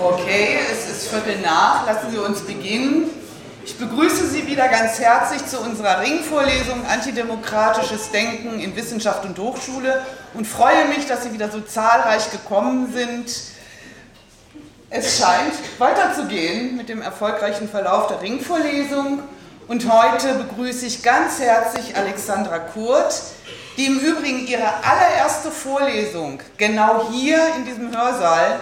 Okay, es ist Viertel nach. Lassen Sie uns beginnen. Ich begrüße Sie wieder ganz herzlich zu unserer Ringvorlesung Antidemokratisches Denken in Wissenschaft und Hochschule und freue mich, dass Sie wieder so zahlreich gekommen sind. Es scheint weiterzugehen mit dem erfolgreichen Verlauf der Ringvorlesung und heute begrüße ich ganz herzlich Alexandra Kurt, die im Übrigen ihre allererste Vorlesung genau hier in diesem Hörsaal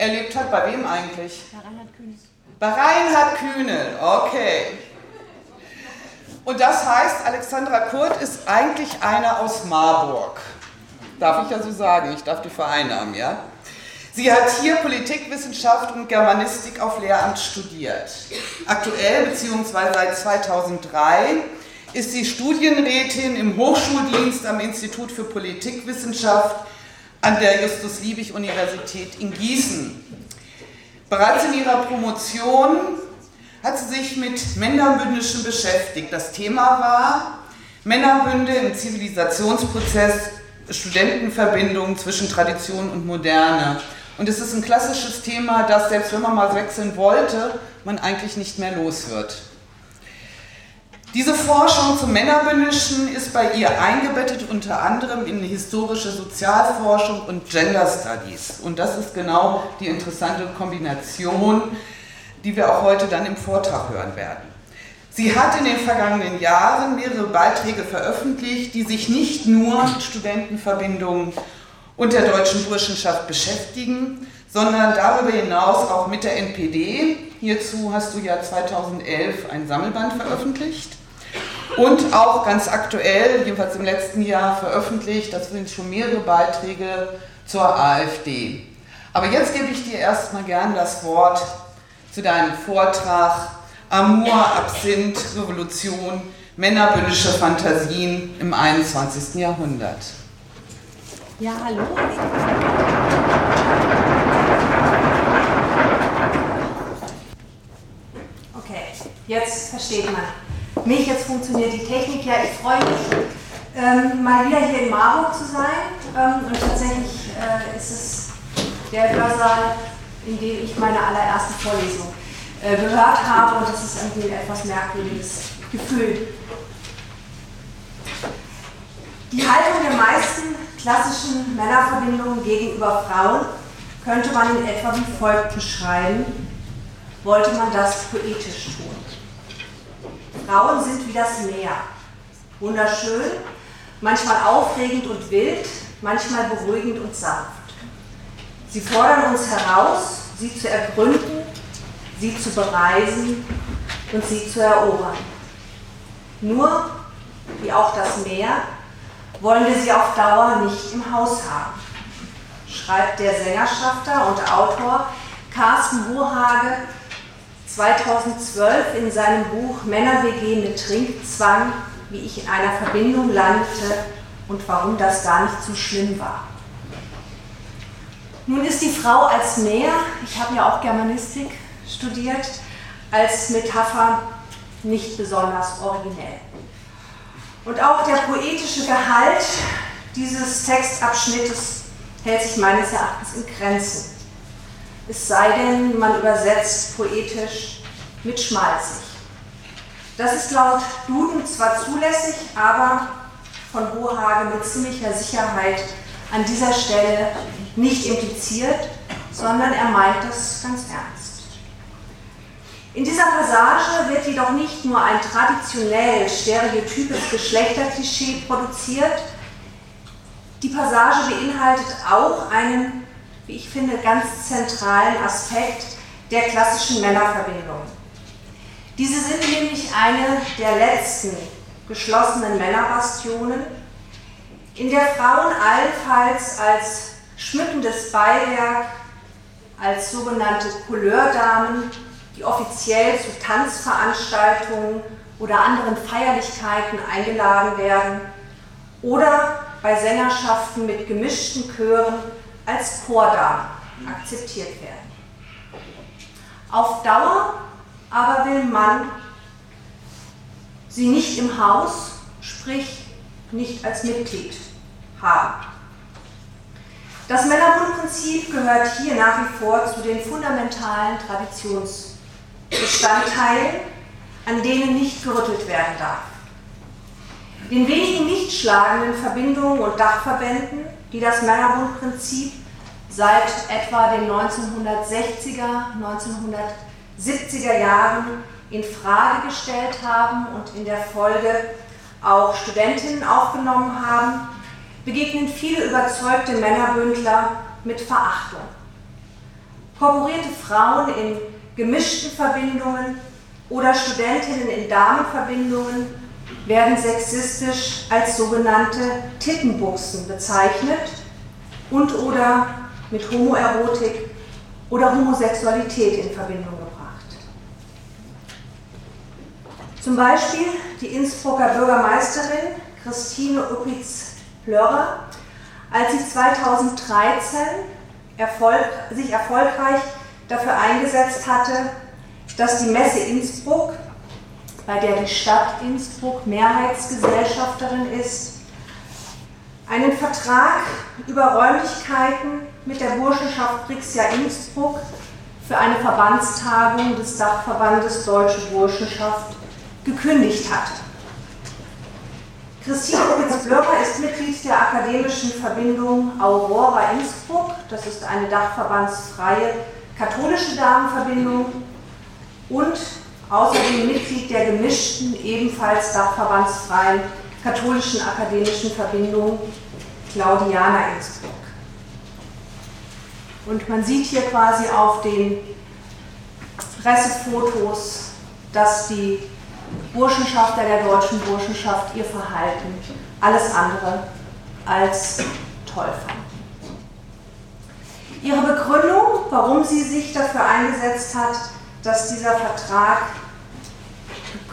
erlebt hat. Bei wem eigentlich? Bei Reinhard Kühnel. Bei Reinhard Kühnel, okay. Und das heißt, Alexandra Kurt ist eigentlich eine aus Marburg. Darf ich ja so sagen, ich darf die vereinnahmen, ja? Sie hat hier Politikwissenschaft und Germanistik auf Lehramt studiert. Aktuell bzw. seit 2003 ist sie Studienrätin im Hochschuldienst am Institut für Politikwissenschaft an der Justus-Liebig-Universität in Gießen. Bereits in ihrer Promotion hat sie sich mit Männerbündischen beschäftigt. Das Thema war Männerbünde im Zivilisationsprozess, Studentenverbindungen zwischen Tradition und Moderne. Und es ist ein klassisches Thema, das selbst wenn man mal wechseln wollte, man eigentlich nicht mehr los wird. Diese Forschung zum Männerbündischen ist bei ihr eingebettet unter anderem in historische Sozialforschung und Gender Studies. Und das ist genau die interessante Kombination, die wir auch heute dann im Vortrag hören werden. Sie hat in den vergangenen Jahren mehrere Beiträge veröffentlicht, die sich nicht nur mit Studentenverbindungen und der deutschen Burschenschaft beschäftigen, sondern darüber hinaus auch mit der NPD. Hierzu hast du ja 2011 ein Sammelband veröffentlicht. Und auch ganz aktuell, jedenfalls im letzten Jahr veröffentlicht, das sind schon mehrere Beiträge zur AfD. Aber jetzt gebe ich dir erstmal gern das Wort zu deinem Vortrag Amour, Absinth, Revolution, männerbündische Fantasien im 21. Jahrhundert. Ja, hallo. Okay, jetzt versteht man mich, jetzt funktioniert die Technik. Ja, ich freue mich, ähm, mal wieder hier in Marburg zu sein. Ähm, und tatsächlich äh, ist es der Hörsaal, in dem ich meine allererste Vorlesung äh, gehört habe. Und das ist irgendwie ein etwas merkwürdiges Gefühl. Die Haltung der meisten klassischen Männerverbindungen gegenüber Frauen könnte man in etwa wie folgt beschreiben, wollte man das poetisch tun. Frauen sind wie das Meer. Wunderschön, manchmal aufregend und wild, manchmal beruhigend und sanft. Sie fordern uns heraus, sie zu ergründen, sie zu bereisen und sie zu erobern. Nur, wie auch das Meer, wollen wir sie auf Dauer nicht im Haus haben, schreibt der Sängerschafter und Autor Carsten Burhage 2012 in seinem Buch Männer-WG mit Trinkzwang, wie ich in einer Verbindung landete und warum das gar nicht so schlimm war. Nun ist die Frau als Meer, ich habe ja auch Germanistik studiert, als Metapher nicht besonders originell. Und auch der poetische Gehalt dieses Textabschnittes hält sich meines Erachtens in Grenzen es sei denn, man übersetzt poetisch mit schmalzig. Das ist laut Duden zwar zulässig, aber von Hohage mit ziemlicher Sicherheit an dieser Stelle nicht impliziert, sondern er meint es ganz ernst. In dieser Passage wird jedoch nicht nur ein traditionell stereotypes Geschlechterklischee produziert, die Passage beinhaltet auch einen wie ich finde, ganz zentralen Aspekt der klassischen Männerverbindung. Diese sind nämlich eine der letzten geschlossenen Männerbastionen, in der Frauen allenfalls als schmückendes Beiwerk, als sogenannte Couleurdamen, die offiziell zu Tanzveranstaltungen oder anderen Feierlichkeiten eingeladen werden oder bei Sängerschaften mit gemischten Chören als Chordamen akzeptiert werden. Auf Dauer aber will man sie nicht im Haus, sprich nicht als Mitglied haben. Das Männerbundprinzip gehört hier nach wie vor zu den fundamentalen Traditionsbestandteilen, an denen nicht gerüttelt werden darf. Den wenigen nicht schlagenden Verbindungen und Dachverbänden, die das Männerbundprinzip seit etwa den 1960er, 1970er Jahren in Frage gestellt haben und in der Folge auch Studentinnen aufgenommen haben, begegnen viele überzeugte Männerbündler mit Verachtung. Korporierte Frauen in gemischten Verbindungen oder Studentinnen in Damenverbindungen werden sexistisch als sogenannte Tittenbuchsen bezeichnet und oder mit Homoerotik oder Homosexualität in Verbindung gebracht. Zum Beispiel die Innsbrucker Bürgermeisterin Christine Uppitz-Plörrer, als sie 2013 Erfolg, sich erfolgreich dafür eingesetzt hatte, dass die Messe Innsbruck, bei der die Stadt Innsbruck Mehrheitsgesellschafterin ist, einen Vertrag über Räumlichkeiten mit der Burschenschaft Brixia Innsbruck für eine Verbandstagung des Dachverbandes Deutsche Burschenschaft gekündigt hat. Christine Opitz-Blöcker ist Mitglied der akademischen Verbindung Aurora Innsbruck. Das ist eine dachverbandsfreie katholische Damenverbindung und außerdem Mitglied der gemischten, ebenfalls dachverbandsfreien katholischen akademischen Verbindung Claudiana Innsbruck. Und man sieht hier quasi auf den Pressefotos, dass die Burschenschafter der deutschen Burschenschaft ihr Verhalten alles andere als toll fanden. Ihre Begründung, warum sie sich dafür eingesetzt hat, dass dieser Vertrag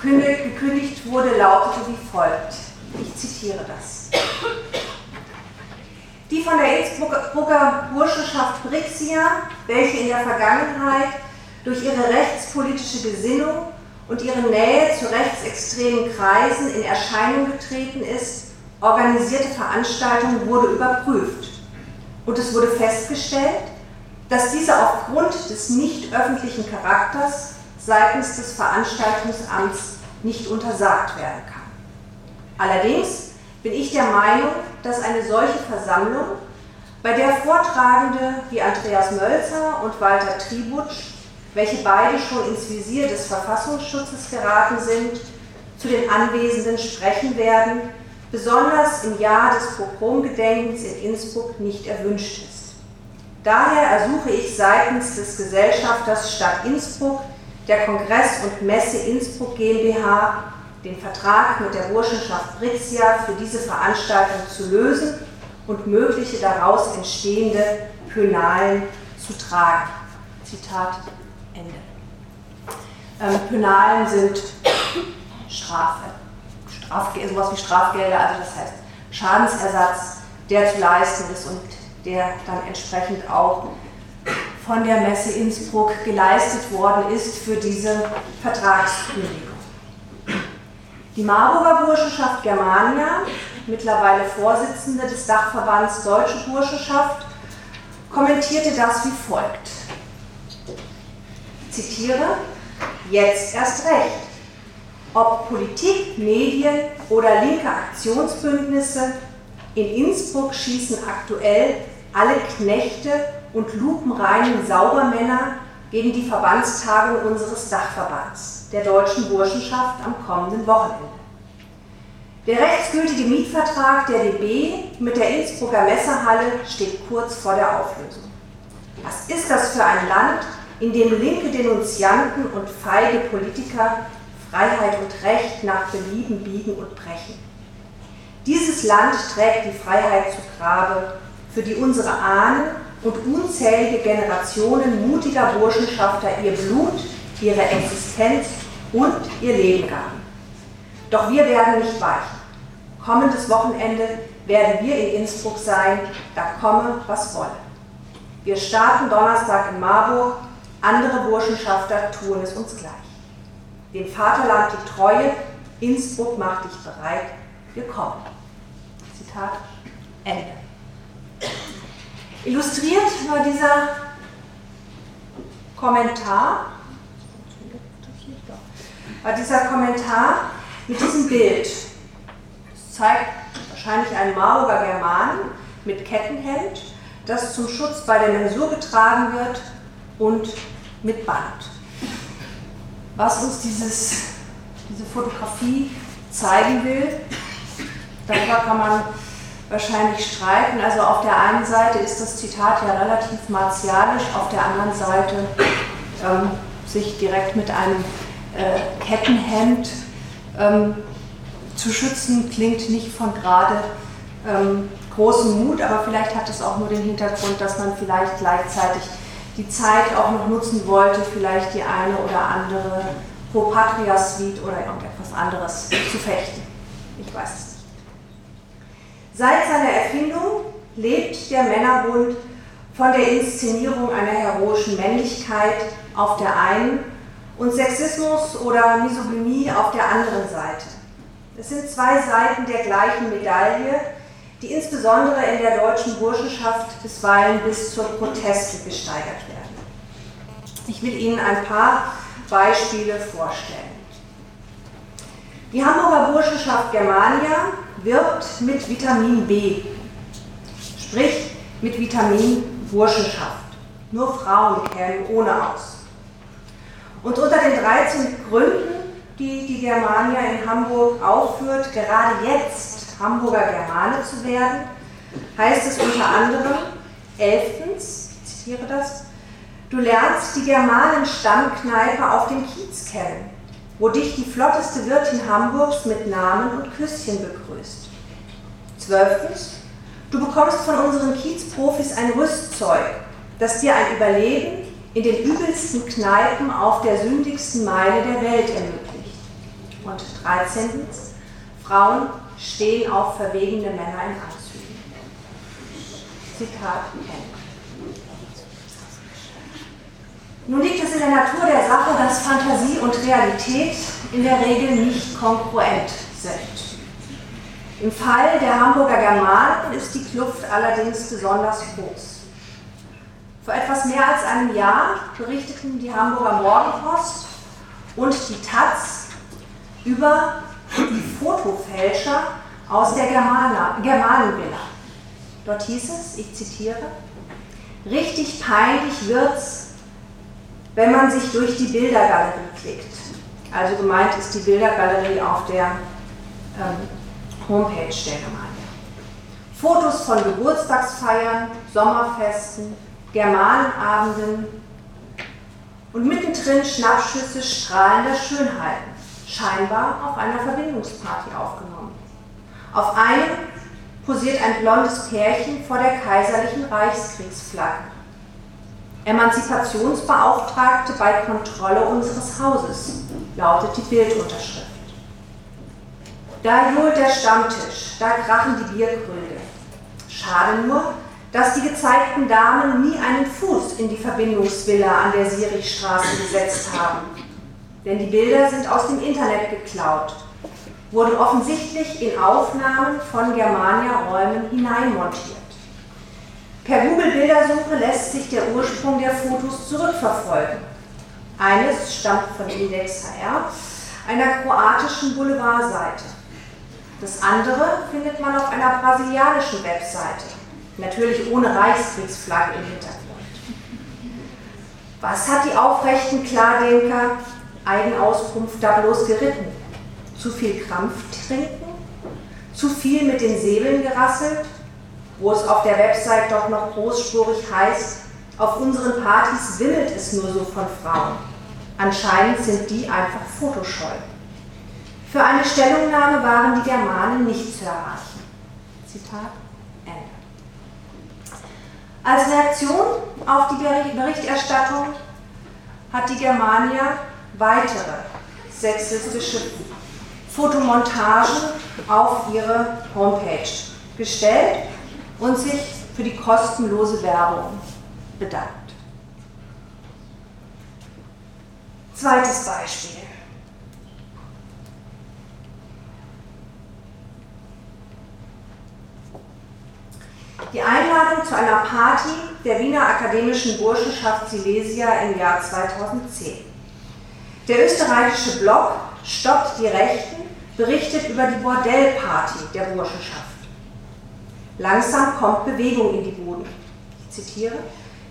gekündigt wurde, lautete wie folgt. Ich zitiere das. Die von der Innsbrucker Burschenschaft Brixia, welche in der Vergangenheit durch ihre rechtspolitische Gesinnung und ihre Nähe zu rechtsextremen Kreisen in Erscheinung getreten ist, organisierte Veranstaltung wurde überprüft. Und es wurde festgestellt, dass diese aufgrund des nicht öffentlichen Charakters seitens des Veranstaltungsamts nicht untersagt werden kann. Allerdings bin ich der Meinung, dass eine solche Versammlung, bei der Vortragende wie Andreas Mölzer und Walter Tributsch welche beide schon ins Visier des Verfassungsschutzes geraten sind, zu den Anwesenden sprechen werden, besonders im Jahr des Pogromgedenkens in Innsbruck nicht erwünscht ist. Daher ersuche ich seitens des Gesellschafters Stadt Innsbruck, der Kongress und Messe Innsbruck GmbH, den Vertrag mit der Burschenschaft Brixia für diese Veranstaltung zu lösen und mögliche daraus entstehende Pönalen zu tragen. Zitat Ende. Ähm, Penalen sind Strafe, Strafge sowas wie Strafgelder, also das heißt Schadensersatz, der zu leisten ist und der dann entsprechend auch von der Messe Innsbruck geleistet worden ist für diese Vertragskündigung. Die Marburger Burschenschaft Germania, mittlerweile Vorsitzende des Dachverbands Deutsche Burschenschaft, kommentierte das wie folgt zitiere, jetzt erst recht. Ob Politik, Medien oder linke Aktionsbündnisse, in Innsbruck schießen aktuell alle Knechte und lupenreinen Saubermänner gegen die Verbandstagung unseres Dachverbands, der Deutschen Burschenschaft, am kommenden Wochenende. Der rechtsgültige Mietvertrag der DB mit der Innsbrucker Messehalle steht kurz vor der Auflösung. Was ist das für ein Land, in dem linke Denunzianten und feige Politiker Freiheit und Recht nach Belieben biegen und brechen. Dieses Land trägt die Freiheit zu Grabe, für die unsere Ahnen und unzählige Generationen mutiger Burschenschafter ihr Blut, ihre Existenz und ihr Leben gaben. Doch wir werden nicht weichen. Kommendes Wochenende werden wir in Innsbruck sein, da komme, was wolle. Wir starten Donnerstag in Marburg andere Burschenschafter tun es uns gleich. Dem Vaterland die Treue, Innsbruck macht dich bereit, wir kommen. Zitat Ende. Illustriert war dieser Kommentar, war dieser Kommentar mit diesem Bild. Es zeigt wahrscheinlich einen Marburger Germanen mit Kettenhemd, das zum Schutz bei der Mensur getragen wird und mit Band. Was uns dieses, diese Fotografie zeigen will, darüber kann man wahrscheinlich streiten. Also auf der einen Seite ist das Zitat ja relativ martialisch, auf der anderen Seite ähm, sich direkt mit einem äh, Kettenhemd ähm, zu schützen, klingt nicht von gerade ähm, großem Mut, aber vielleicht hat es auch nur den Hintergrund, dass man vielleicht gleichzeitig die Zeit auch noch nutzen wollte, vielleicht die eine oder andere Pro Patria Suite oder irgendetwas anderes zu fechten. Ich weiß es nicht. Seit seiner Erfindung lebt der Männerbund von der Inszenierung einer heroischen Männlichkeit auf der einen und Sexismus oder Misogynie auf der anderen Seite. Es sind zwei Seiten der gleichen Medaille, die insbesondere in der deutschen Burschenschaft bisweilen bis zur Proteste gesteigert werden. Ich will Ihnen ein paar Beispiele vorstellen. Die Hamburger Burschenschaft Germania wirbt mit Vitamin B, sprich mit Vitamin Burschenschaft. Nur Frauen kämen ohne aus. Und unter den 13 Gründen, die die Germania in Hamburg aufführt, gerade jetzt Hamburger Germane zu werden, heißt es unter anderem, elftens, ich zitiere das, du lernst die Germanen-Stammkneipe auf dem Kiez kennen, wo dich die flotteste Wirtin Hamburgs mit Namen und Küsschen begrüßt. Zwölftens, du bekommst von unseren Kiezprofis ein Rüstzeug, das dir ein Überleben in den übelsten Kneipen auf der sündigsten Meile der Welt ermöglicht. Und 13. Frauen stehen auf verwegene Männer in Anzügen. Zitat Ende. Nun liegt es in der Natur der Sache, dass Fantasie und Realität in der Regel nicht konkurrent sind. Im Fall der Hamburger Germanen ist die Kluft allerdings besonders groß. Vor etwas mehr als einem Jahr berichteten die Hamburger Morgenpost und die Taz über die Fotofälscher aus der Germanenvilla. Dort hieß es, ich zitiere, richtig peinlich wird's, wenn man sich durch die Bildergalerie klickt. Also gemeint ist die Bildergalerie auf der ähm, Homepage der Gemeinde. Fotos von Geburtstagsfeiern, Sommerfesten, Germanenabenden und mittendrin Schnappschüsse strahlender Schönheiten, scheinbar auf einer Verbindungsparty aufgenommen. Auf einem posiert ein blondes Pärchen vor der kaiserlichen Reichskriegsflagge. Emanzipationsbeauftragte bei Kontrolle unseres Hauses, lautet die Bildunterschrift. Da johlt der Stammtisch, da krachen die Bierkrüge. Schade nur, dass die gezeigten Damen nie einen Fuß in die Verbindungsvilla an der Sirichstraße gesetzt haben. Denn die Bilder sind aus dem Internet geklaut, wurden offensichtlich in Aufnahmen von Germania-Räumen hineinmontiert. Per Google-Bildersuche lässt sich der Ursprung der Fotos zurückverfolgen. Eines stammt von Index HR, einer kroatischen Boulevardseite. Das andere findet man auf einer brasilianischen Webseite. Natürlich ohne Reichskriegsflagge im Hintergrund. Was hat die aufrechten Klardenker Eigenauskunft da bloß geritten? Zu viel Krampf trinken? Zu viel mit den Säbeln gerasselt? Wo es auf der Website doch noch großspurig heißt, auf unseren Partys wimmelt es nur so von Frauen. Anscheinend sind die einfach fotoscheu. Für eine Stellungnahme waren die Germanen nicht zu erreichen. Zitat als Reaktion auf die Berichterstattung hat die Germania weitere sexistische Fotomontagen auf ihre Homepage gestellt und sich für die kostenlose Werbung bedankt. Zweites Beispiel. Die Einladung zu einer Party der Wiener Akademischen Burschenschaft Silesia im Jahr 2010. Der österreichische Blog Stoppt die Rechten berichtet über die Bordellparty der Burschenschaft. Langsam kommt Bewegung in die Boden. Ich zitiere.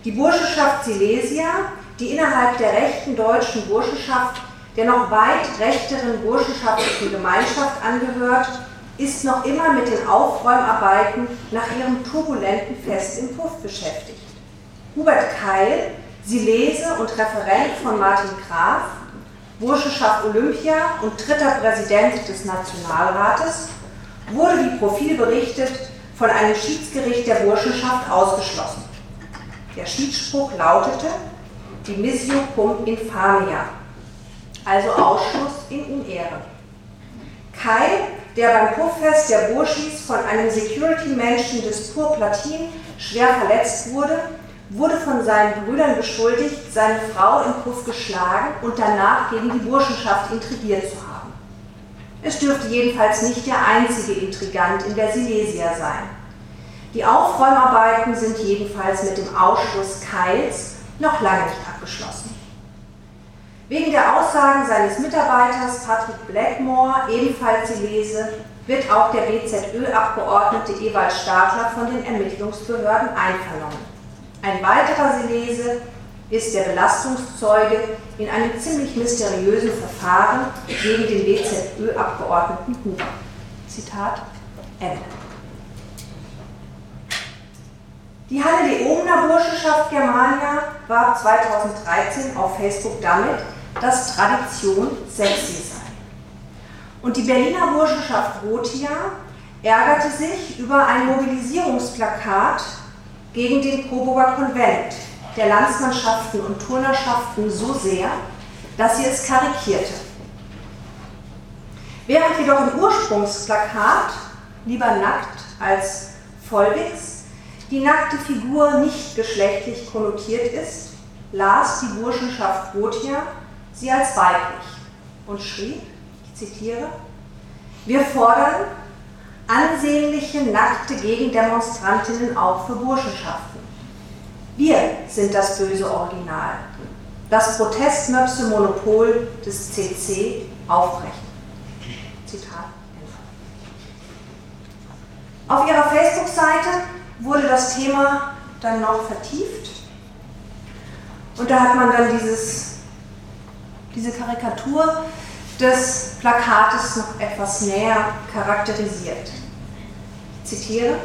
Die Burschenschaft Silesia, die innerhalb der rechten deutschen Burschenschaft, der noch weit rechteren burschenschaftlichen Gemeinschaft angehört, ist noch immer mit den Aufräumarbeiten nach ihrem turbulenten Fest im Puff beschäftigt. Hubert Keil, Silese und Referent von Martin Graf, Burschenschaft Olympia und dritter Präsident des Nationalrates, wurde, wie Profil berichtet, von einem Schiedsgericht der Burschenschaft ausgeschlossen. Der Schiedsspruch lautete Dimissio cum infamia, also Ausschluss in Unehre. Kai, der beim Puffest der Burschis von einem Security-Menschen des Pur Platin schwer verletzt wurde, wurde von seinen Brüdern beschuldigt, seine Frau im Puff geschlagen und danach gegen die Burschenschaft intrigiert zu haben. Es dürfte jedenfalls nicht der einzige Intrigant in der Silesia sein. Die Aufräumarbeiten sind jedenfalls mit dem Ausschluss Keils noch lange nicht abgeschlossen. Wegen der Aussagen seines Mitarbeiters Patrick Blackmore, ebenfalls Silese, wird auch der BZÖ-Abgeordnete Ewald Stadler von den Ermittlungsbehörden einvernommen. Ein weiterer Silese ist der Belastungszeuge in einem ziemlich mysteriösen Verfahren gegen den BZÖ-Abgeordneten Huber. Zitat Ende. Die Halle de Omner Burschenschaft Germania warb 2013 auf Facebook damit, dass Tradition sexy sei. Und die Berliner Burschenschaft Rotia ärgerte sich über ein Mobilisierungsplakat gegen den Coburger Konvent der Landsmannschaften und Turnerschaften so sehr, dass sie es karikierte. Während jedoch im Ursprungsplakat lieber nackt als vollwegs die nackte Figur nicht geschlechtlich konnotiert ist, las die Burschenschaft Gotia sie als weiblich und schrieb, ich zitiere, wir fordern ansehnliche nackte Gegendemonstrantinnen auch für Burschenschaften. Wir sind das böse Original, das Protestmöpse-Monopol des CC aufbrechen. Zitat Auf ihrer Facebook-Seite wurde das Thema dann noch vertieft und da hat man dann dieses, diese Karikatur des Plakates noch etwas näher charakterisiert. Ich zitiere,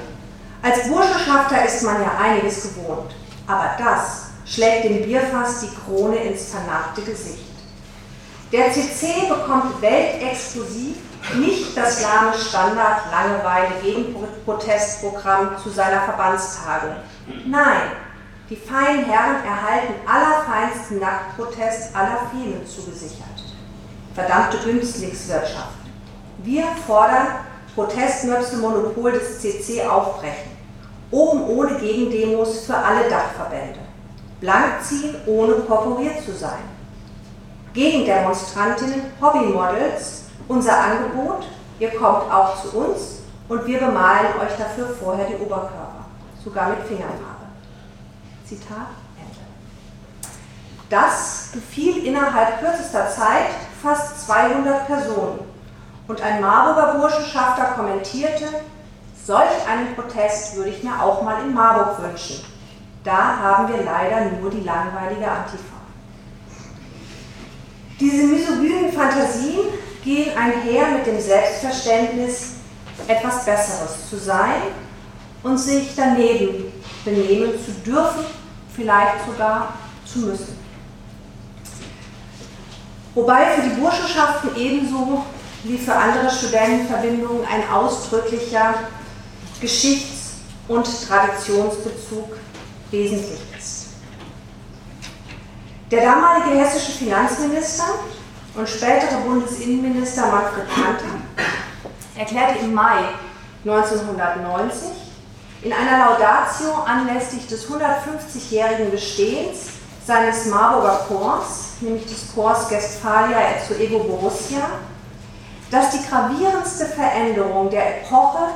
als Burschenschafter ist man ja einiges gewohnt, aber das schlägt dem Bierfass die Krone ins vernarbte Gesicht. Der CC bekommt weltexklusiv nicht das lahme Standard Langeweile gegen Protestprogramm zu seiner Verbandstagung. Nein, die feinen Herren erhalten allerfeinsten Nacktprotest aller Filme zugesichert verdammte Günstlingswirtschaft. Wir fordern Protestmöpse-Monopol des CC aufbrechen. Oben ohne Gegendemos für alle Dachverbände. Blank ziehen, ohne korporiert zu sein. Gegendemonstrantinnen, Hobbymodels, unser Angebot, ihr kommt auch zu uns und wir bemalen euch dafür vorher die Oberkörper, sogar mit Fingerfarbe. Zitat Ende. Das gefiel innerhalb kürzester Zeit fast 200 Personen. Und ein Marburger Burschenschafter kommentierte, solch einen Protest würde ich mir auch mal in Marburg wünschen. Da haben wir leider nur die langweilige Antifa. Diese misogynen Fantasien gehen einher mit dem Selbstverständnis, etwas Besseres zu sein und sich daneben benehmen zu dürfen, vielleicht sogar zu müssen. Wobei für die Burschenschaften ebenso wie für andere Studentenverbindungen ein ausdrücklicher Geschichts- und Traditionsbezug wesentlich ist. Der damalige hessische Finanzminister und spätere Bundesinnenminister Manfred Kanter erklärte im Mai 1990 in einer Laudatio anlässlich des 150-jährigen Bestehens seines Marburger Chors, nämlich des Chors Guestphalia zu Ego Borussia, dass die gravierendste Veränderung der Epoche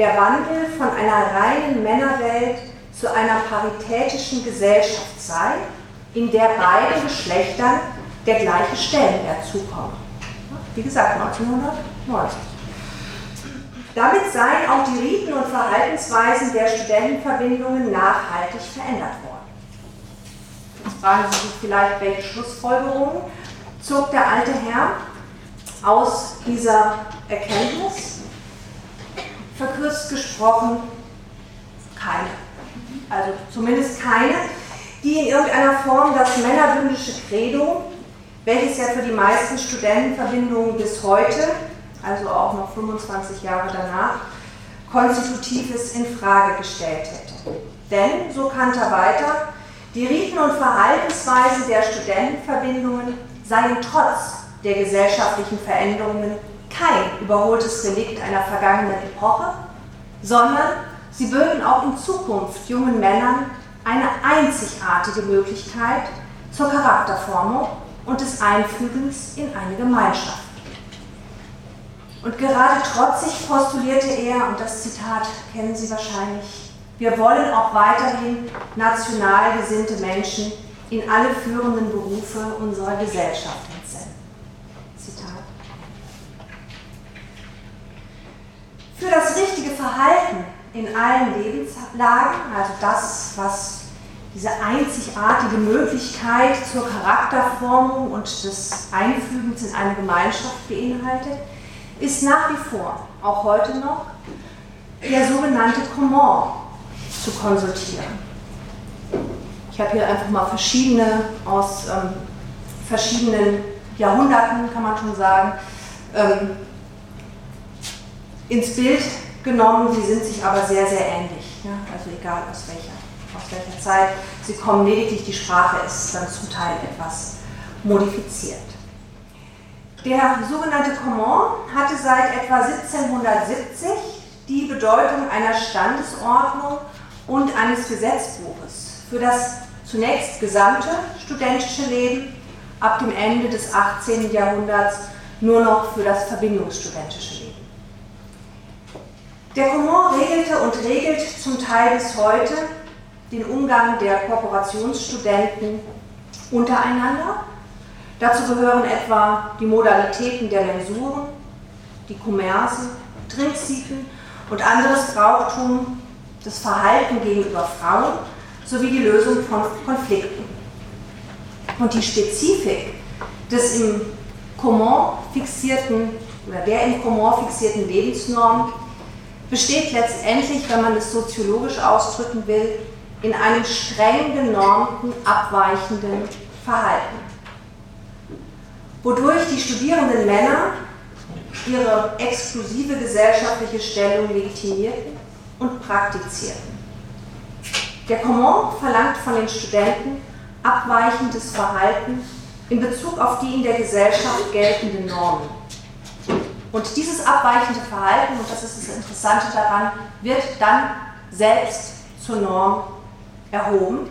der Wandel von einer reinen Männerwelt zu einer paritätischen Gesellschaft sei, in der beiden Geschlechtern der gleiche Stellenwert zukommt. Wie gesagt, 1990. Damit seien auch die Riten und Verhaltensweisen der Studentenverbindungen nachhaltig verändert worden. Jetzt fragen Sie sich vielleicht, welche Schlussfolgerungen zog der alte Herr aus dieser Erkenntnis? Verkürzt gesprochen, keine. Also zumindest keine, die in irgendeiner Form das männerbündische Credo, welches ja für die meisten Studentenverbindungen bis heute, also auch noch 25 Jahre danach, Konstitutives in Frage gestellt hätte. Denn, so Kanter weiter, die Riten und Verhaltensweisen der Studentenverbindungen seien trotz der gesellschaftlichen Veränderungen kein überholtes Relikt einer vergangenen Epoche, sondern sie böten auch in Zukunft jungen Männern eine einzigartige Möglichkeit zur Charakterformung und des Einfügens in eine Gemeinschaft. Und gerade trotzig postulierte er, und das Zitat kennen Sie wahrscheinlich, wir wollen auch weiterhin national gesinnte Menschen in alle führenden Berufe unserer Gesellschaft entsenden. Zitat. Für das richtige Verhalten in allen Lebenslagen, also das, was diese einzigartige Möglichkeit zur Charakterformung und des Einfügens in eine Gemeinschaft beinhaltet, ist nach wie vor, auch heute noch, der sogenannte Comment zu konsultieren. Ich habe hier einfach mal verschiedene aus ähm, verschiedenen Jahrhunderten, kann man schon sagen, ähm, ins Bild genommen. Sie sind sich aber sehr, sehr ähnlich. Ja? Also egal aus welcher aus welcher Zeit sie kommen, lediglich die Sprache ist dann zum Teil etwas modifiziert. Der sogenannte Comment hatte seit etwa 1770 die Bedeutung einer Standesordnung und eines Gesetzbuches für das zunächst gesamte studentische Leben, ab dem Ende des 18. Jahrhunderts nur noch für das verbindungsstudentische Leben. Der Comment regelte und regelt zum Teil bis heute den Umgang der Kooperationsstudenten untereinander. Dazu gehören etwa die Modalitäten der Mensuren, die Kommerse, Trinksiten und anderes Brauchtum, das Verhalten gegenüber Frauen sowie die Lösung von Konflikten. Und die Spezifik des im Comment fixierten oder der im Comment fixierten Lebensnorm besteht letztendlich, wenn man es soziologisch ausdrücken will, in einem streng genormten, abweichenden Verhalten, wodurch die studierenden Männer ihre exklusive gesellschaftliche Stellung legitimierten und praktizierten. Der Comment verlangt von den Studenten abweichendes Verhalten in Bezug auf die in der Gesellschaft geltenden Normen. Und dieses abweichende Verhalten, und das ist das Interessante daran, wird dann selbst zur Norm erhoben,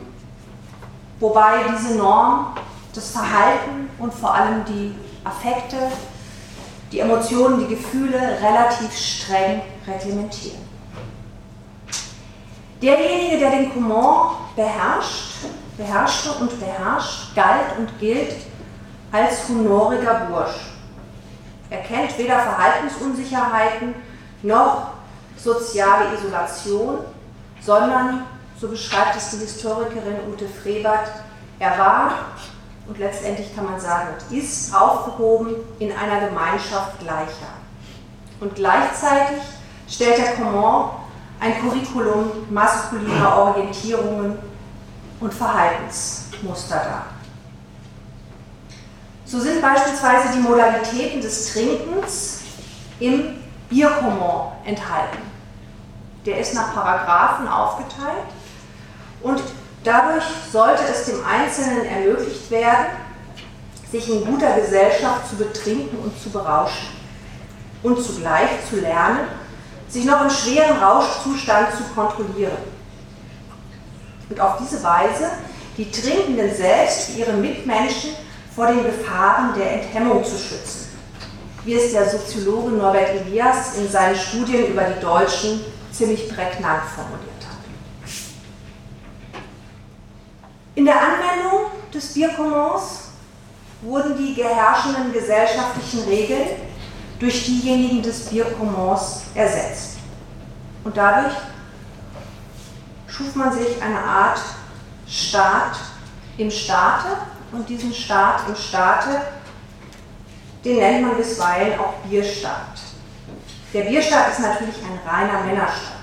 wobei diese Norm das Verhalten und vor allem die Affekte, die Emotionen, die Gefühle relativ streng reglementieren. Derjenige, der den Comment beherrscht, beherrschte und beherrscht, galt und gilt als honoriger Bursch. Er kennt weder Verhaltensunsicherheiten noch soziale Isolation, sondern so beschreibt es die Historikerin Ute Frebert, er war und letztendlich kann man sagen, ist aufgehoben in einer Gemeinschaft Gleicher. Und gleichzeitig stellt der Comment ein Curriculum maskuliner Orientierungen und Verhaltensmuster dar. So sind beispielsweise die Modalitäten des Trinkens im Bierkommand enthalten. Der ist nach Paragraphen aufgeteilt und dadurch sollte es dem Einzelnen ermöglicht werden, sich in guter Gesellschaft zu betrinken und zu berauschen und zugleich zu lernen, sich noch im schweren Rauschzustand zu kontrollieren. Und auf diese Weise die Trinkenden selbst ihre Mitmenschen vor den Gefahren der Enthemmung zu schützen, wie es der Soziologe Norbert Elias in seinen Studien über die Deutschen ziemlich prägnant formuliert. In der Anwendung des Bierkommons wurden die geherrschenden gesellschaftlichen Regeln durch diejenigen des Bierkommons ersetzt. Und dadurch schuf man sich eine Art Staat im Staate und diesen Staat im Staate, den nennt man bisweilen auch Bierstaat. Der Bierstaat ist natürlich ein reiner Männerstaat.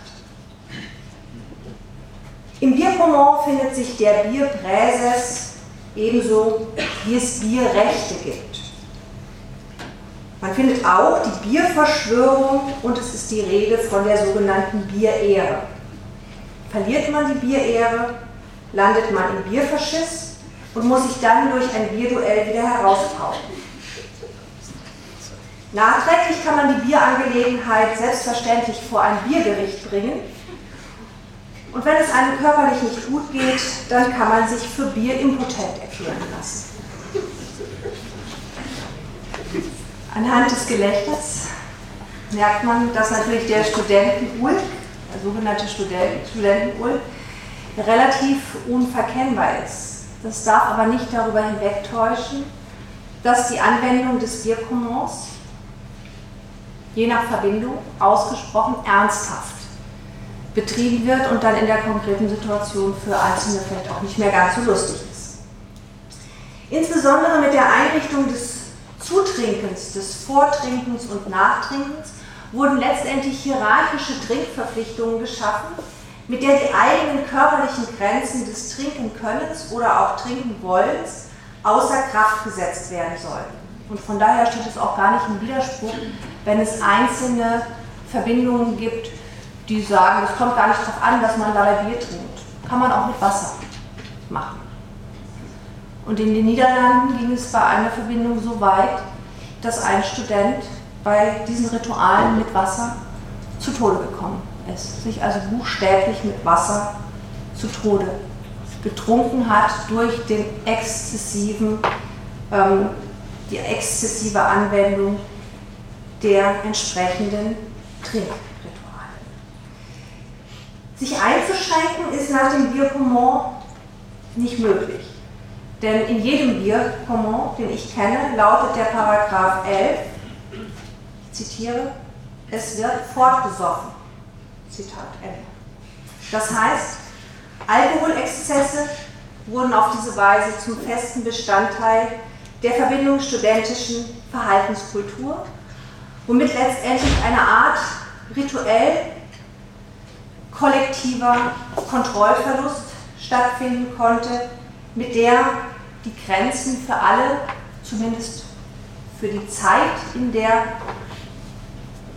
Im Bierpommon findet sich der Bierpräses ebenso, wie es Bierrechte gibt. Man findet auch die Bierverschwörung und es ist die Rede von der sogenannten Bierehre. Verliert man die Bierehre, landet man im Bierfaschist und muss sich dann durch ein Bierduell wieder herauspauken. Nachträglich kann man die Bierangelegenheit selbstverständlich vor ein Biergericht bringen. Und wenn es einem körperlich nicht gut geht, dann kann man sich für Bierimpotent erklären lassen. Anhand des Gelächters merkt man, dass natürlich der Studentenulk, der sogenannte Studentenulk, relativ unverkennbar ist. Das darf aber nicht darüber hinwegtäuschen, dass die Anwendung des Bierkommons je nach Verbindung ausgesprochen ernsthaft betrieben wird und dann in der konkreten Situation für Einzelne vielleicht auch nicht mehr ganz so lustig ist. Insbesondere mit der Einrichtung des Zutrinkens, des Vortrinkens und Nachtrinkens wurden letztendlich hierarchische Trinkverpflichtungen geschaffen, mit der die eigenen körperlichen Grenzen des Trinkenkönnens oder auch Trinkenwollens außer Kraft gesetzt werden sollten. Und von daher steht es auch gar nicht im Widerspruch, wenn es einzelne Verbindungen gibt, die sagen, es kommt gar nicht darauf an, dass man dabei Bier trinkt. Kann man auch mit Wasser machen. Und in den Niederlanden ging es bei einer Verbindung so weit, dass ein Student bei diesen Ritualen mit Wasser zu Tode gekommen ist, sich also buchstäblich mit Wasser zu Tode getrunken hat durch den exzessiven ähm, die exzessive Anwendung der entsprechenden Trinkrituale. Sich einzuschränken ist nach dem Bierkommon nicht möglich. Denn in jedem Bierkommon, den ich kenne, lautet der Paragraph 11, ich zitiere, es wird fortgesoffen. Zitat Ende. Das heißt, Alkoholexzesse wurden auf diese Weise zum festen Bestandteil der Verbindung studentischen Verhaltenskultur, womit letztendlich eine Art rituell kollektiver Kontrollverlust stattfinden konnte, mit der die Grenzen für alle, zumindest für die Zeit, in der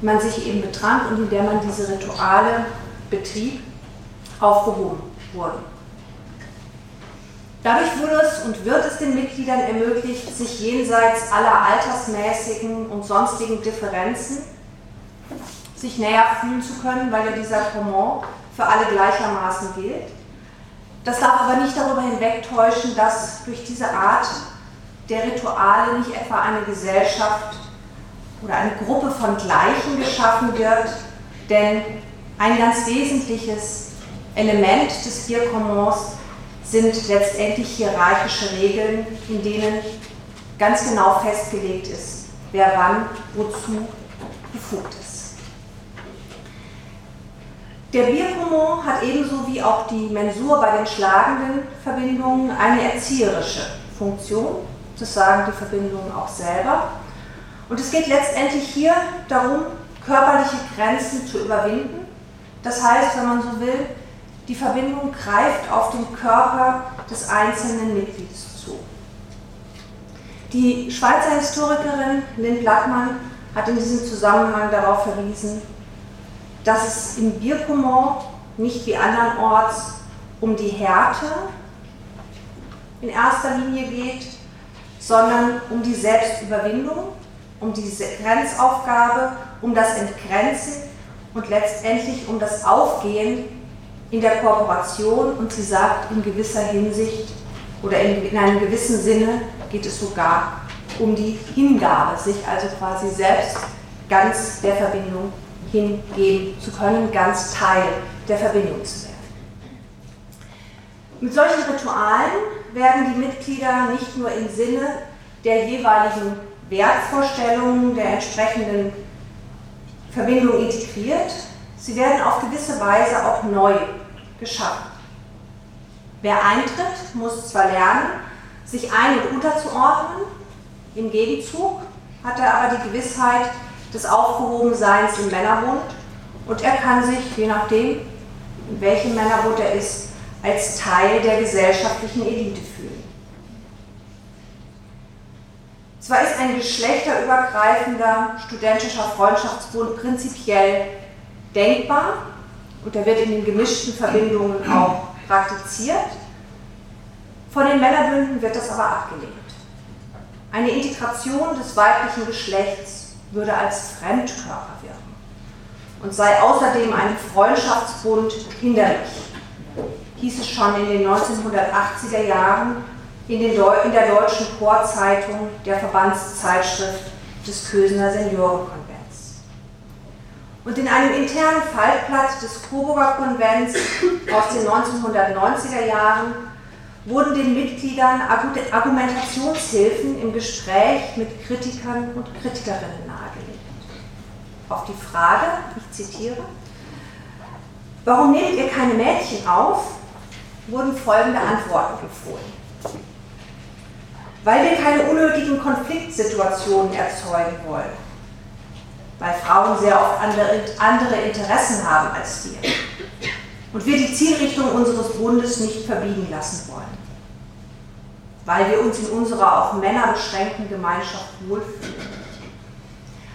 man sich eben betrank und in der man diese Rituale betrieb, aufgehoben wurden. Dadurch wurde es und wird es den Mitgliedern ermöglicht, sich jenseits aller altersmäßigen und sonstigen Differenzen sich näher fühlen zu können, weil ja dieser Command für alle gleichermaßen gilt. Das darf aber nicht darüber hinwegtäuschen, dass durch diese Art der Rituale nicht etwa eine Gesellschaft oder eine Gruppe von Gleichen geschaffen wird, denn ein ganz wesentliches Element des Bierkommons sind letztendlich hierarchische Regeln, in denen ganz genau festgelegt ist, wer wann wozu befugt ist. Der Bierkommon hat ebenso wie auch die Mensur bei den schlagenden Verbindungen eine erzieherische Funktion. Das sagen die Verbindungen auch selber. Und es geht letztendlich hier darum, körperliche Grenzen zu überwinden. Das heißt, wenn man so will, die Verbindung greift auf den Körper des einzelnen Mitglieds zu. Die Schweizer Historikerin Lynn Blattmann hat in diesem Zusammenhang darauf verwiesen, dass es im Bierkommon nicht wie andernorts um die Härte in erster Linie geht, sondern um die Selbstüberwindung, um die Grenzaufgabe, um das Entgrenzen und letztendlich um das Aufgehen in der Kooperation und sie sagt, in gewisser Hinsicht oder in, in einem gewissen Sinne geht es sogar um die Hingabe, sich also quasi selbst ganz der Verbindung hingeben zu können, ganz Teil der Verbindung zu werden. Mit solchen Ritualen werden die Mitglieder nicht nur im Sinne der jeweiligen Wertvorstellungen der entsprechenden Verbindung integriert, sie werden auf gewisse Weise auch neu geschaffen. Wer eintritt, muss zwar lernen, sich ein- und unterzuordnen, im Gegenzug hat er aber die Gewissheit des Aufgehobenseins im Männerbund und er kann sich, je nachdem, in welchem Männerbund er ist, als Teil der gesellschaftlichen Elite fühlen. Zwar ist ein geschlechterübergreifender studentischer Freundschaftsbund prinzipiell denkbar und er wird in den gemischten Verbindungen auch praktiziert, von den Männerbünden wird das aber abgelehnt. Eine Integration des weiblichen Geschlechts würde als Fremdkörper wirken und sei außerdem ein Freundschaftsbund hinderlich, hieß es schon in den 1980er Jahren in, in der deutschen Chorzeitung der Verbandszeitschrift des Kösener Seniorenkonvents. Und in einem internen Faltblatt des Coburger Konvents aus den 1990er Jahren wurden den Mitgliedern Argumentationshilfen im Gespräch mit Kritikern und Kritikerinnen nahegelegt. Auf die Frage, ich zitiere, warum nehmt ihr keine Mädchen auf, wurden folgende Antworten empfohlen. Weil wir keine unnötigen Konfliktsituationen erzeugen wollen. Weil Frauen sehr oft andere, andere Interessen haben als wir. Und wir die Zielrichtung unseres Bundes nicht verbiegen lassen wollen, weil wir uns in unserer auf Männer beschränkten Gemeinschaft wohlfühlen,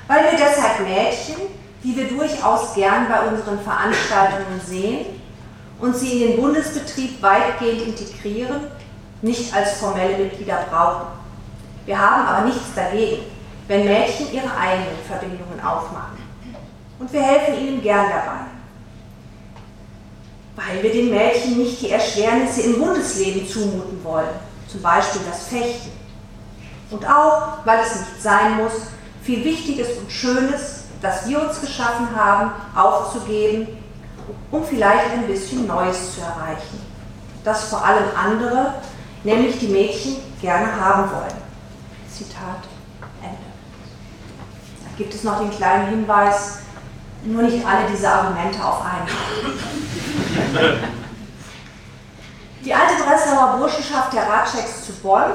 weil wir deshalb Mädchen, die wir durchaus gern bei unseren Veranstaltungen sehen und sie in den Bundesbetrieb weitgehend integrieren, nicht als formelle Mitglieder brauchen. Wir haben aber nichts dagegen, wenn Mädchen ihre eigenen Verbindungen aufmachen. Und wir helfen ihnen gern dabei weil wir den Mädchen nicht die Erschwernisse im Bundesleben zumuten wollen, zum Beispiel das Fechten. Und auch, weil es nicht sein muss, viel Wichtiges und Schönes, das wir uns geschaffen haben, aufzugeben, um vielleicht ein bisschen Neues zu erreichen, das vor allem andere, nämlich die Mädchen, gerne haben wollen. Zitat Ende. Da gibt es noch den kleinen Hinweis, nur nicht alle diese Argumente auf einmal. Die alte Breslauer Burschenschaft der Ratscheks zu Bonn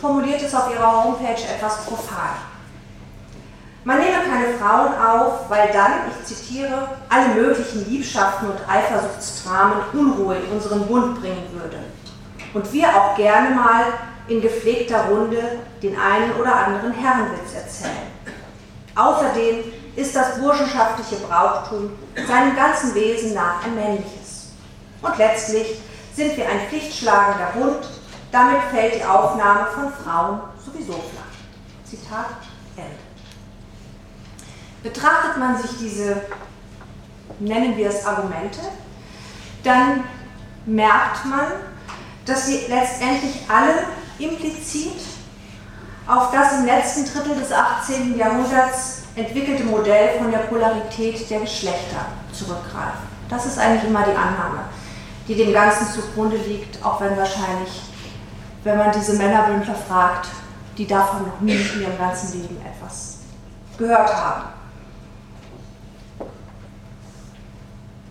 formuliert es auf ihrer Homepage etwas profan. Man nehme keine Frauen auf, weil dann, ich zitiere, alle möglichen Liebschaften und Eifersuchtsdramen Unruhe in unseren Bund bringen würde. Und wir auch gerne mal in gepflegter Runde den einen oder anderen Herrenwitz erzählen. Außerdem ist das burschenschaftliche Brauchtum seinem ganzen Wesen nach ein männliches. Und letztlich sind wir ein pflichtschlagender Bund, damit fällt die Aufnahme von Frauen sowieso flach. Zitat Ende. Betrachtet man sich diese, nennen wir es Argumente, dann merkt man, dass sie letztendlich alle implizit auf das im letzten Drittel des 18. Jahrhunderts entwickelte Modell von der Polarität der Geschlechter zurückgreifen. Das ist eigentlich immer die Annahme, die dem Ganzen zugrunde liegt, auch wenn wahrscheinlich, wenn man diese Männerbündler fragt, die davon noch nie in ihrem ganzen Leben etwas gehört haben.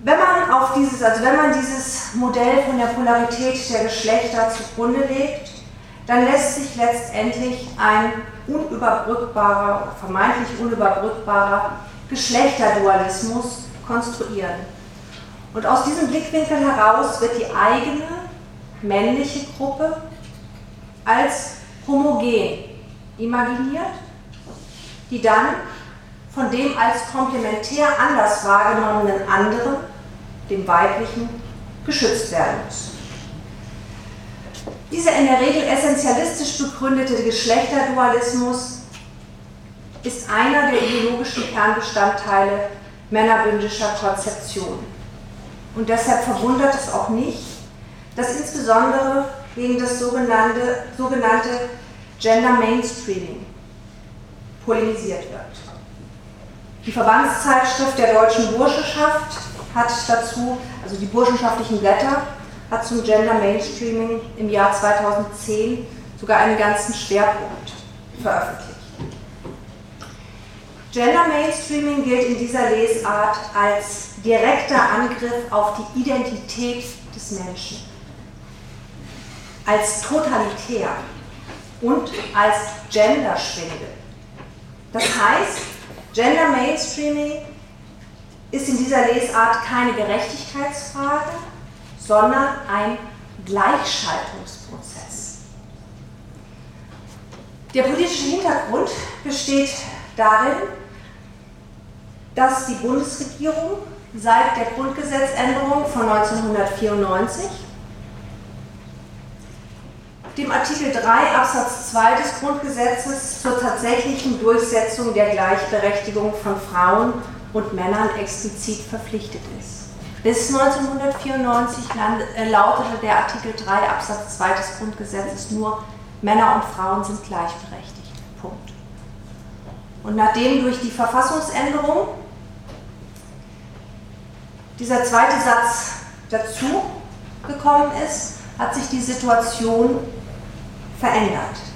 Wenn man auf dieses, also wenn man dieses Modell von der Polarität der Geschlechter zugrunde legt, dann lässt sich letztendlich ein unüberbrückbarer, vermeintlich unüberbrückbarer Geschlechterdualismus konstruieren. Und aus diesem Blickwinkel heraus wird die eigene männliche Gruppe als homogen imaginiert, die dann von dem als komplementär anders wahrgenommenen anderen, dem weiblichen, geschützt werden muss. Dieser in der Regel essentialistisch begründete Geschlechterdualismus ist einer der ideologischen Kernbestandteile männerbündischer Konzeption. Und deshalb verwundert es auch nicht, dass insbesondere gegen das sogenannte, sogenannte Gender Mainstreaming polemisiert wird. Die Verbandszeitschrift der deutschen Burschenschaft hat dazu, also die burschenschaftlichen Blätter, hat zum Gender Mainstreaming im Jahr 2010 sogar einen ganzen Schwerpunkt veröffentlicht. Gender Mainstreaming gilt in dieser Lesart als direkter Angriff auf die Identität des Menschen, als totalitär und als Genderschwindel. Das heißt, Gender Mainstreaming ist in dieser Lesart keine Gerechtigkeitsfrage, sondern ein Gleichschaltungsprozess. Der politische Hintergrund besteht darin, dass die Bundesregierung seit der Grundgesetzänderung von 1994 dem Artikel 3 Absatz 2 des Grundgesetzes zur tatsächlichen Durchsetzung der Gleichberechtigung von Frauen und Männern explizit verpflichtet ist. Bis 1994 äh, lautete der Artikel 3 Absatz 2 des Grundgesetzes nur, Männer und Frauen sind gleichberechtigt. Punkt. Und nachdem durch die Verfassungsänderung dieser zweite Satz dazu gekommen ist, hat sich die Situation verändert.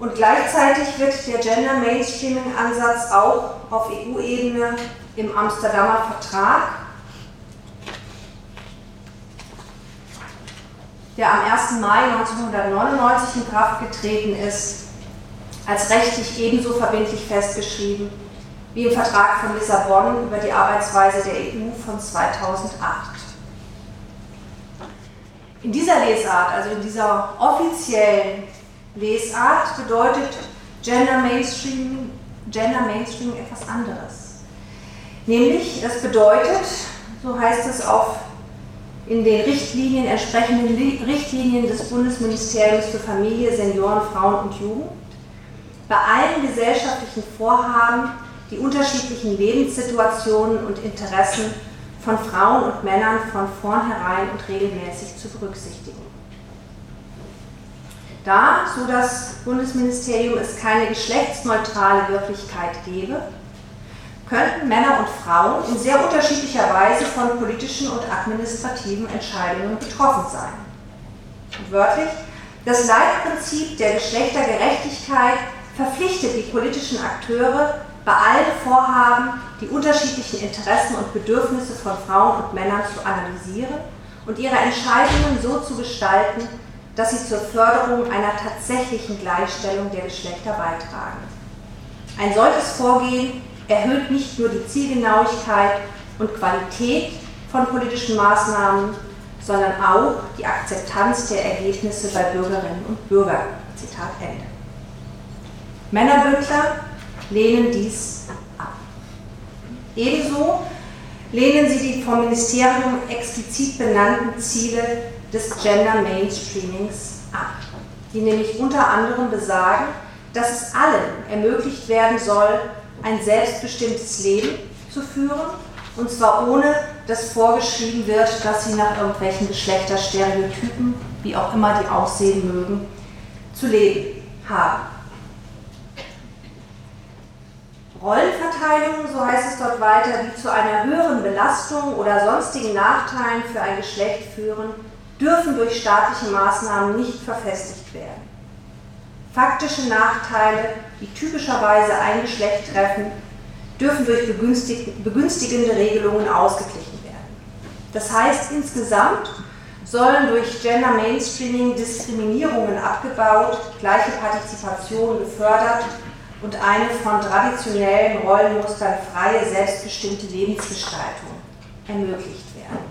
Und gleichzeitig wird der Gender Mainstreaming Ansatz auch auf EU-Ebene im Amsterdamer Vertrag, der am 1. Mai 1999 in Kraft getreten ist, als rechtlich ebenso verbindlich festgeschrieben wie im Vertrag von Lissabon über die Arbeitsweise der EU von 2008. In dieser Lesart, also in dieser offiziellen Lesart, bedeutet Gender Mainstreaming, Gender Mainstreaming etwas anderes. Nämlich, es bedeutet, so heißt es auf in den Richtlinien, entsprechenden Richtlinien des Bundesministeriums für Familie, Senioren, Frauen und Jugend, bei allen gesellschaftlichen Vorhaben die unterschiedlichen Lebenssituationen und Interessen von Frauen und Männern von vornherein und regelmäßig zu berücksichtigen. Da, so das Bundesministerium es keine geschlechtsneutrale Wirklichkeit gebe, könnten Männer und Frauen in sehr unterschiedlicher Weise von politischen und administrativen Entscheidungen betroffen sein. Und wörtlich, das Leitprinzip der Geschlechtergerechtigkeit verpflichtet die politischen Akteure bei allen Vorhaben die unterschiedlichen Interessen und Bedürfnisse von Frauen und Männern zu analysieren und ihre Entscheidungen so zu gestalten, dass sie zur Förderung einer tatsächlichen Gleichstellung der Geschlechter beitragen. Ein solches Vorgehen erhöht nicht nur die Zielgenauigkeit und Qualität von politischen Maßnahmen, sondern auch die Akzeptanz der Ergebnisse bei Bürgerinnen und Bürgern. Zitat Ende. Männerbündler lehnen dies ab. Ebenso lehnen sie die vom Ministerium explizit benannten Ziele des Gender Mainstreamings ab, die nämlich unter anderem besagen, dass es allen ermöglicht werden soll, ein selbstbestimmtes Leben zu führen, und zwar ohne dass vorgeschrieben wird, dass sie nach irgendwelchen Geschlechterstereotypen, wie auch immer die aussehen mögen, zu leben haben. Rollenverteilungen, so heißt es dort weiter, die zu einer höheren Belastung oder sonstigen Nachteilen für ein Geschlecht führen, dürfen durch staatliche Maßnahmen nicht verfestigt werden. Faktische Nachteile, die typischerweise ein Geschlecht treffen, dürfen durch begünstigende Regelungen ausgeglichen werden. Das heißt, insgesamt sollen durch Gender Mainstreaming Diskriminierungen abgebaut, gleiche Partizipation gefördert und eine von traditionellen Rollenmustern freie, selbstbestimmte Lebensgestaltung ermöglicht werden.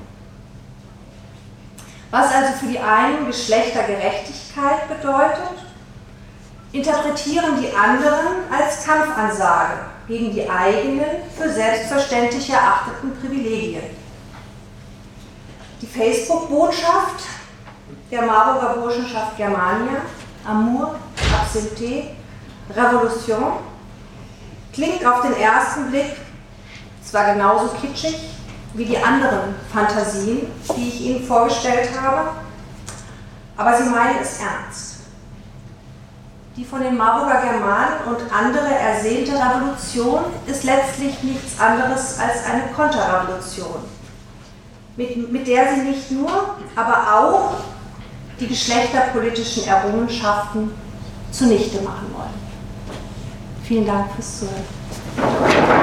Was also für die einen Geschlechtergerechtigkeit bedeutet, interpretieren die anderen als Kampfansage gegen die eigenen für selbstverständlich erachteten Privilegien. Die Facebook-Botschaft der Marburger Burschenschaft Germania, Amour, Absinté, Revolution klingt auf den ersten Blick zwar genauso kitschig wie die anderen Fantasien, die ich Ihnen vorgestellt habe, aber sie meinen es ernst. Die von den Marburger Germanen und andere ersehnte Revolution ist letztlich nichts anderes als eine Konterrevolution. mit, mit der sie nicht nur, aber auch die geschlechterpolitischen Errungenschaften zunichte machen wollen. Vielen Dank fürs Zuhören.